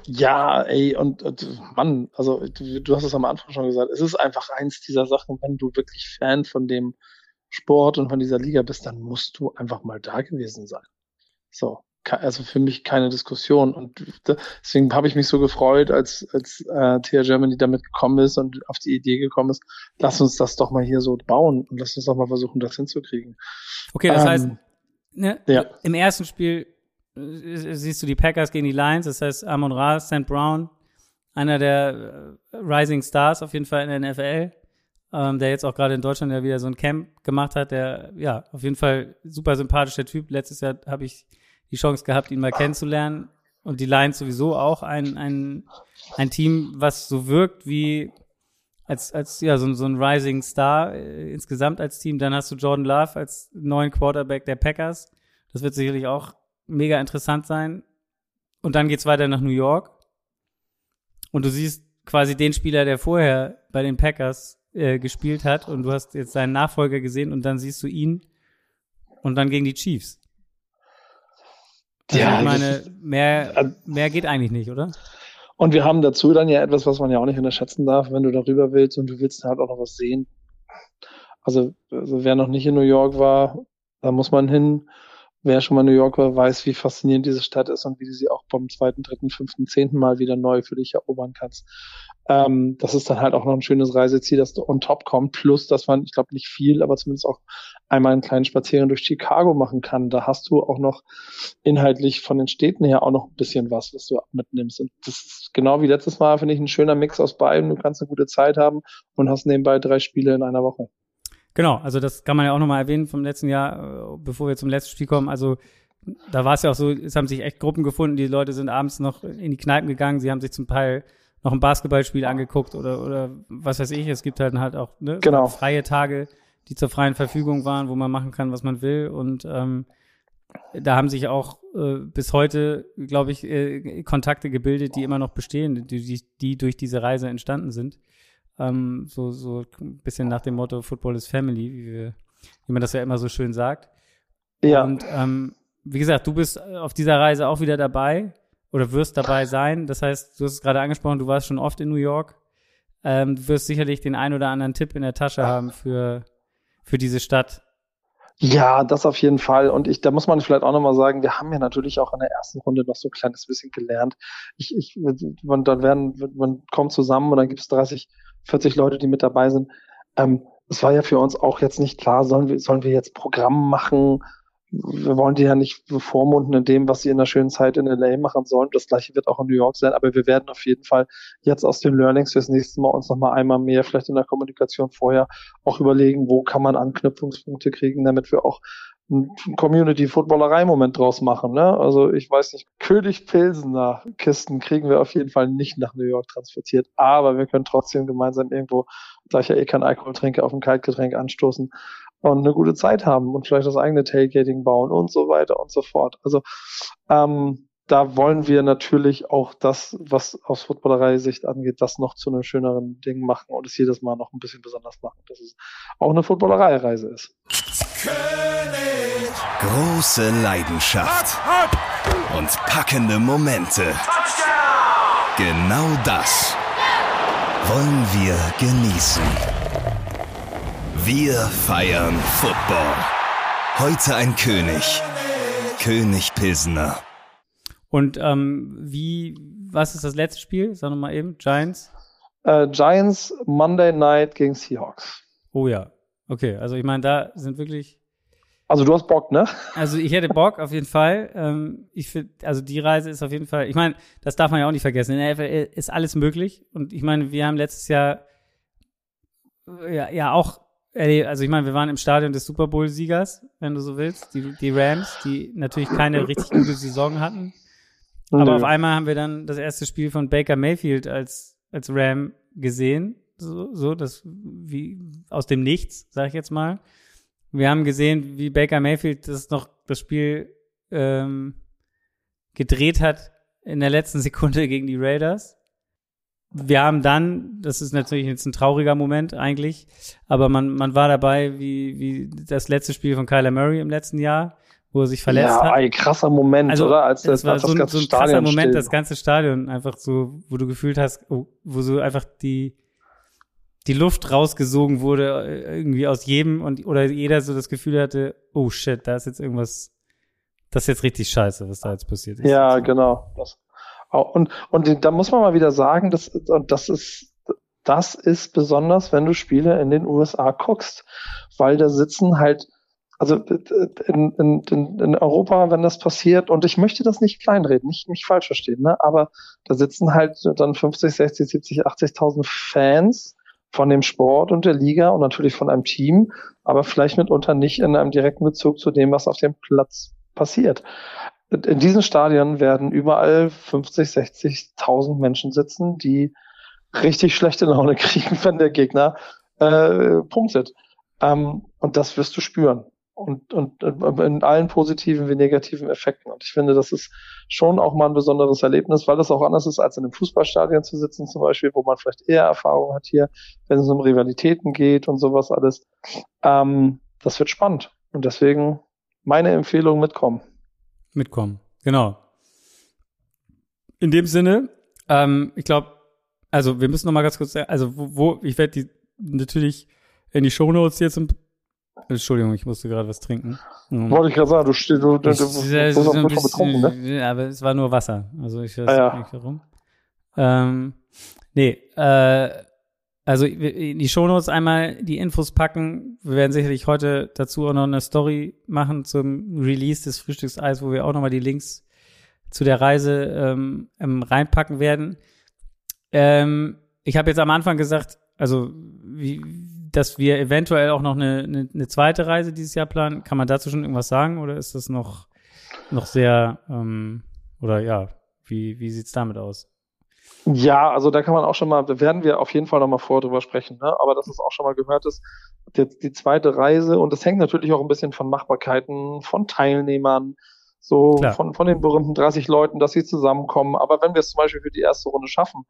Ja, ey, und, und Mann, also du, du hast es am Anfang schon gesagt, es ist einfach eins dieser Sachen, wenn du wirklich Fan von dem Sport und von dieser Liga bist, dann musst du einfach mal da gewesen sein. So, also für mich keine Diskussion. Und deswegen habe ich mich so gefreut, als, als äh, TR Germany damit gekommen ist und auf die Idee gekommen ist, lass uns das doch mal hier so bauen und lass uns doch mal versuchen, das hinzukriegen. Okay, das ähm, heißt, ne, ja. im ersten Spiel äh, siehst du die Packers gegen die Lions, das heißt Amon Ra, St. Brown, einer der äh, Rising Stars auf jeden Fall in der NFL, ähm, der jetzt auch gerade in Deutschland ja wieder so ein Camp gemacht hat, der ja auf jeden Fall super sympathischer Typ. Letztes Jahr habe ich die Chance gehabt, ihn mal kennenzulernen und die Lions sowieso auch ein, ein, ein Team, was so wirkt wie als, als ja, so, so ein Rising Star äh, insgesamt als Team. Dann hast du Jordan Love als neuen Quarterback der Packers. Das wird sicherlich auch mega interessant sein. Und dann geht's weiter nach New York. Und du siehst quasi den Spieler, der vorher bei den Packers äh, gespielt hat, und du hast jetzt seinen Nachfolger gesehen und dann siehst du ihn und dann gegen die Chiefs. Also ja, ich meine, mehr, mehr geht eigentlich nicht, oder? Und wir haben dazu dann ja etwas, was man ja auch nicht unterschätzen darf, wenn du darüber willst und du willst halt auch noch was sehen. Also, also wer noch nicht in New York war, da muss man hin wer schon mal New York war, weiß, wie faszinierend diese Stadt ist und wie du sie auch beim zweiten, dritten, fünften, zehnten Mal wieder neu für dich erobern kannst. Ähm, das ist dann halt auch noch ein schönes Reiseziel, das on top kommt. Plus, dass man, ich glaube nicht viel, aber zumindest auch einmal einen kleinen Spaziergang durch Chicago machen kann. Da hast du auch noch inhaltlich von den Städten her auch noch ein bisschen was, was du mitnimmst. Und das ist genau wie letztes Mal, finde ich, ein schöner Mix aus beiden. Du kannst eine gute Zeit haben und hast nebenbei drei Spiele in einer Woche. Genau, also das kann man ja auch nochmal erwähnen vom letzten Jahr, äh, bevor wir zum letzten Spiel kommen. Also da war es ja auch so, es haben sich echt Gruppen gefunden, die Leute sind abends noch in die Kneipen gegangen, sie haben sich zum Teil noch ein Basketballspiel angeguckt oder, oder was weiß ich. Es gibt halt halt auch ne, genau. freie Tage, die zur freien Verfügung waren, wo man machen kann, was man will. Und ähm, da haben sich auch äh, bis heute, glaube ich, äh, Kontakte gebildet, die immer noch bestehen, die, die durch diese Reise entstanden sind. Ähm, so, so ein bisschen nach dem Motto Football is Family, wie, wir, wie man das ja immer so schön sagt. Ja. Und ähm, wie gesagt, du bist auf dieser Reise auch wieder dabei oder wirst dabei sein. Das heißt, du hast es gerade angesprochen, du warst schon oft in New York. Ähm, du wirst sicherlich den ein oder anderen Tipp in der Tasche haben für, für diese Stadt. Ja, das auf jeden Fall. Und ich, da muss man vielleicht auch nochmal sagen, wir haben ja natürlich auch in der ersten Runde noch so ein kleines bisschen gelernt. Ich, ich, man, dann werden, man kommt zusammen und dann gibt es 30 40 Leute, die mit dabei sind. Ähm, es war ja für uns auch jetzt nicht klar, sollen wir, sollen wir jetzt Programm machen? Wir wollen die ja nicht bevormunden in dem, was sie in der schönen Zeit in LA machen sollen. Das gleiche wird auch in New York sein, aber wir werden auf jeden Fall jetzt aus den Learnings fürs nächste Mal uns nochmal einmal mehr, vielleicht in der Kommunikation vorher, auch überlegen, wo kann man Anknüpfungspunkte kriegen, damit wir auch Community-Footballerei-Moment draus machen. Ne? Also ich weiß nicht, König Pilsener Kisten kriegen wir auf jeden Fall nicht nach New York transportiert, aber wir können trotzdem gemeinsam irgendwo, da ich ja eh kein Alkohol trinke, auf ein Kaltgetränk anstoßen und eine gute Zeit haben und vielleicht das eigene Tailgating bauen und so weiter und so fort. Also ähm, da wollen wir natürlich auch das, was aus Footballerei-Sicht angeht, das noch zu einem schöneren Ding machen und es jedes Mal noch ein bisschen besonders machen, dass es auch eine Footballerei-Reise ist. König. Große Leidenschaft und packende Momente. Genau das wollen wir genießen. Wir feiern Football. Heute ein König. König Pilsner. Und ähm, wie, was ist das letzte Spiel? Sag nochmal eben, Giants? Äh, Giants Monday Night gegen Seahawks. Oh ja, okay. Also ich meine, da sind wirklich. Also du hast Bock, ne? Also ich hätte Bock auf jeden Fall. Ähm, ich finde, also die Reise ist auf jeden Fall. Ich meine, das darf man ja auch nicht vergessen. In der NFL ist alles möglich. Und ich meine, wir haben letztes Jahr ja, ja auch also ich meine, wir waren im Stadion des Super Bowl-Siegers, wenn du so willst, die, die Rams, die natürlich keine richtig gute Saison hatten. Aber auf einmal haben wir dann das erste Spiel von Baker Mayfield als, als Ram gesehen. So, so das wie aus dem Nichts, sag ich jetzt mal. Wir haben gesehen, wie Baker Mayfield das noch das Spiel ähm, gedreht hat in der letzten Sekunde gegen die Raiders. Wir haben dann, das ist natürlich jetzt ein trauriger Moment eigentlich, aber man, man war dabei, wie, wie das letzte Spiel von Kyler Murray im letzten Jahr, wo er sich verletzt ja, hat. ein krasser Moment, Also, oder? Als, Das war als so das ein, ganze so ein Stadion krasser Moment, still das ganze Stadion einfach so, wo du gefühlt hast, oh, wo so einfach die, die Luft rausgesogen wurde, äh, irgendwie aus jedem und, oder jeder so das Gefühl hatte, oh shit, da ist jetzt irgendwas, das ist jetzt richtig scheiße, was da jetzt passiert ist. Ja, genau. Das, und, und da muss man mal wieder sagen, das, und das ist, das ist besonders, wenn du Spiele in den USA guckst, weil da sitzen halt, also in, in, in, in Europa, wenn das passiert, und ich möchte das nicht kleinreden, nicht, nicht falsch verstehen, ne? aber da sitzen halt dann 50, 60, 70, 80.000 Fans von dem Sport und der Liga und natürlich von einem Team, aber vielleicht mitunter nicht in einem direkten Bezug zu dem, was auf dem Platz passiert. In diesen Stadien werden überall 50, 60.000 Menschen sitzen, die richtig schlechte Laune kriegen, wenn der Gegner äh, punktet. Ähm, und das wirst du spüren. Und, und äh, in allen positiven wie negativen Effekten. Und ich finde, das ist schon auch mal ein besonderes Erlebnis, weil das auch anders ist, als in einem Fußballstadion zu sitzen, zum Beispiel, wo man vielleicht eher Erfahrung hat hier, wenn es um Rivalitäten geht und sowas alles. Ähm, das wird spannend. Und deswegen meine Empfehlung mitkommen. Mitkommen. Genau. In dem Sinne, ähm, ich glaube, also wir müssen noch mal ganz kurz, also wo, wo ich werde die natürlich in die Shownotes jetzt im Entschuldigung, ich musste gerade was trinken. Mhm. Wollte ich gerade sagen, du stehst, du, du, du, du, du so ein schon betrunken, ne? Aber es war nur Wasser. Also ich weiß Ah, ja. nicht warum. Ähm, nee, äh, also in die Shownotes einmal die Infos packen. Wir werden sicherlich heute dazu auch noch eine Story machen zum Release des Frühstückseis, wo wir auch nochmal die Links zu der Reise ähm, ähm, reinpacken werden. Ähm, ich habe jetzt am Anfang gesagt, also wie, dass wir eventuell auch noch eine, eine, eine zweite Reise dieses Jahr planen. Kann man dazu schon irgendwas sagen oder ist das noch noch sehr ähm, oder ja, wie wie sieht's damit aus? Ja, also da kann man auch schon mal, da werden wir auf jeden Fall noch mal vorher drüber sprechen, ne? aber dass es auch schon mal gehört ist, die, die zweite Reise und das hängt natürlich auch ein bisschen von Machbarkeiten, von Teilnehmern, so Klar. von, von den berühmten 30 Leuten, dass sie zusammenkommen. Aber wenn wir es zum Beispiel für die erste Runde schaffen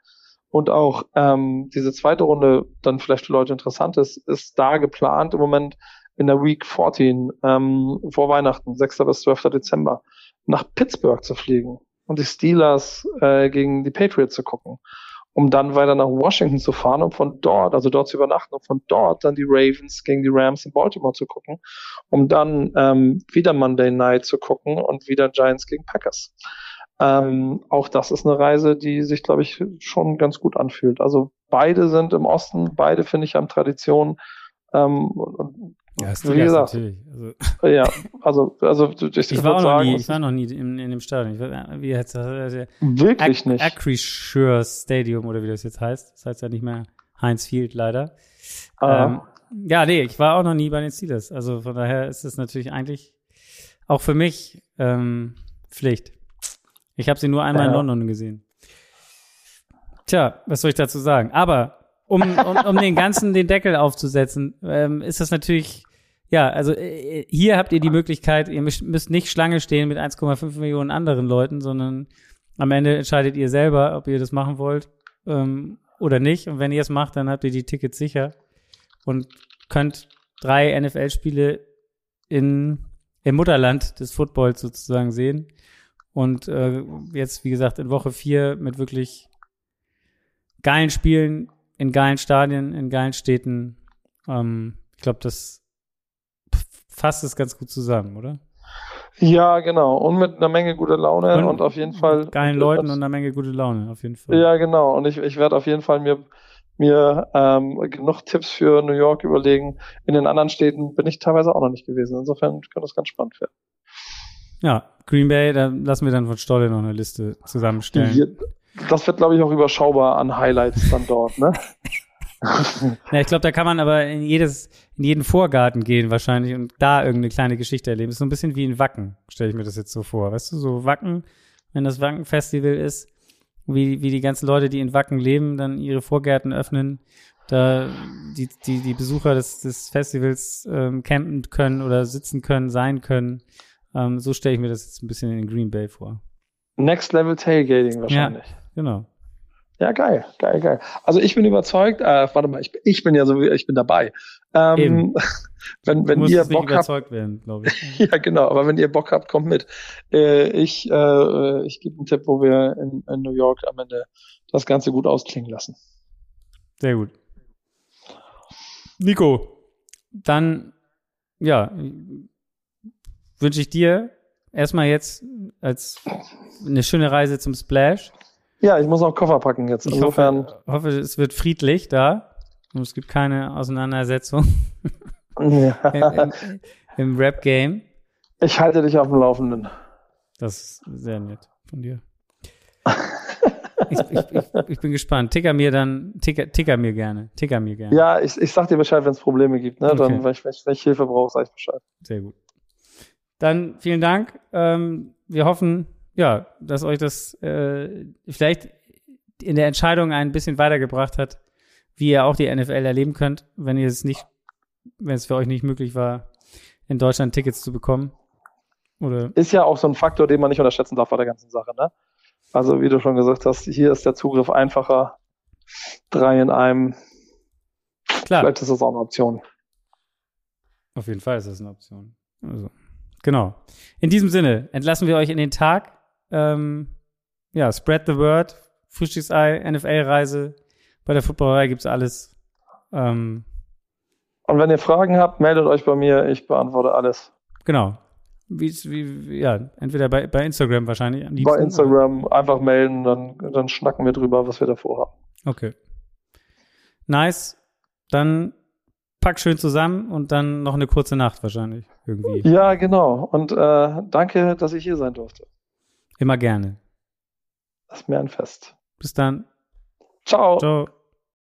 und auch ähm, diese zweite Runde dann vielleicht für Leute interessant ist, ist da geplant im Moment in der Week 14 ähm, vor Weihnachten, 6. bis 12. Dezember, nach Pittsburgh zu fliegen und die Steelers äh, gegen die Patriots zu gucken, um dann weiter nach Washington zu fahren, um von dort, also dort zu übernachten, um von dort dann die Ravens gegen die Rams in Baltimore zu gucken, um dann ähm, wieder Monday Night zu gucken und wieder Giants gegen Packers. Ähm, auch das ist eine Reise, die sich, glaube ich, schon ganz gut anfühlt. Also beide sind im Osten, beide finde ich haben Tradition. Ähm, Ja, wie gesagt, natürlich. Also, ja, also, also ich, ich war auch noch sagen, nie, ich war noch nie in, in dem Stadion. Ich weiß, wie heißt das? Der wirklich nicht. Acrisure Stadium oder wie das jetzt heißt. Das heißt ja nicht mehr Heinz Field leider. Ah. Ähm, ja, nee, ich war auch noch nie bei den Steelers. Also von daher ist es natürlich eigentlich auch für mich ähm, Pflicht. Ich habe sie nur einmal in Ja. London gesehen. Tja, was soll ich dazu sagen? Aber um, um, um den ganzen den Deckel aufzusetzen, ähm, ist das natürlich, ja, also äh, hier habt ihr die Möglichkeit, ihr müsst, nicht Schlange stehen mit 1,5 Millionen anderen Leuten, sondern am Ende entscheidet ihr selber, ob ihr das machen wollt ähm, oder nicht. Und wenn ihr es macht, dann habt ihr die Tickets sicher und könnt drei NFL-Spiele in im Mutterland des Footballs sozusagen sehen. Und äh, jetzt, wie gesagt, in Woche vier mit wirklich geilen Spielen in geilen Stadien, in geilen Städten. Ähm, ich glaube, das fasst es ganz gut zusammen, oder? Ja, genau. Und mit einer Menge guter Laune und, auf jeden Fall Geilen Leuten und einer Menge gute Laune, auf jeden Fall. Ja, genau. Und ich, ich werde auf jeden Fall mir, mir ähm, genug Tipps für New York überlegen. In den anderen Städten bin ich teilweise auch noch nicht gewesen. Insofern kann das ganz spannend werden. Ja, Green Bay, da lassen wir dann von Stolle noch eine Liste zusammenstellen. Das wird, glaube ich, auch überschaubar an Highlights dann dort, ne? Ja, ich glaube, da kann man aber in jedes, in jeden Vorgarten gehen wahrscheinlich und da irgendeine kleine Geschichte erleben. Ist so ein bisschen wie in Wacken, stelle ich mir das jetzt so vor. Weißt du, so Wacken, wenn das Wacken-Festival ist, wie, wie die ganzen Leute, die in Wacken leben, dann ihre Vorgärten öffnen, da die, die, die Besucher des, des Festivals ähm, campen können oder sitzen können, sein können. Ähm, so stelle ich mir das jetzt ein bisschen in Green Bay vor. Next Level Tailgating wahrscheinlich. Genau. Ja, geil, geil, geil. Also ich bin überzeugt, äh, warte mal, ich, ich bin ja so, ich bin dabei. Ähm, wenn wenn ihr Bock habt, werden, glaube ich. ja, genau, aber wenn ihr Bock habt, kommt mit. Äh, ich äh, ich gebe einen Tipp, wo wir in, in New York am Ende das Ganze gut ausklingen lassen. Sehr gut. Nico, dann ja, wünsche ich dir erstmal jetzt als eine schöne Reise zum Splash. Ja, ich muss auch Koffer packen jetzt. Ich Insofern hoffe, hoffe, es wird friedlich da und es gibt keine Auseinandersetzung ja. im, im Rap-Game. Ich halte dich auf dem Laufenden. Das ist sehr nett von dir. ich, ich, ich, ich, bin gespannt. Ticker mir dann, ticker, ticker mir gerne. Ticker mir gerne. Ja, ich, ich sag dir Bescheid, wenn es Probleme gibt. Ne? Okay. Dann, wenn ich, wenn ich Hilfe brauche, sag ich Bescheid. Sehr gut. Dann vielen Dank. Ähm, wir hoffen, ja, dass euch das äh, vielleicht in der Entscheidung ein bisschen weitergebracht hat, wie ihr auch die NFL erleben könnt, wenn ihr es nicht, wenn es für euch nicht möglich war, in Deutschland Tickets zu bekommen. Oder? Ist ja auch so ein Faktor, den man nicht unterschätzen darf bei der ganzen Sache, ne? Also, wie du schon gesagt hast, hier ist der Zugriff einfacher. Drei in einem. Klar. Vielleicht ist das auch eine Option. Auf jeden Fall ist das eine Option. Also, genau. In diesem Sinne entlassen wir euch in den Tag. Ähm, ja, spread the word. Frühstücksei, NFL-Reise. Bei der Footballerei gibt's alles. Ähm, Und wenn ihr Fragen habt, meldet euch bei mir. Ich beantworte alles. Genau. Wie, wie, ja, entweder bei, bei Instagram wahrscheinlich. Am bei Instagram oder? einfach melden, dann, dann schnacken wir drüber, was wir davor haben. Okay. Nice. Dann pack schön zusammen und dann noch eine kurze Nacht wahrscheinlich irgendwie. Ja, genau. Und äh, danke, dass ich hier sein durfte. Immer gerne. Das ist mir ein Fest. Bis dann. Ciao. Ciao.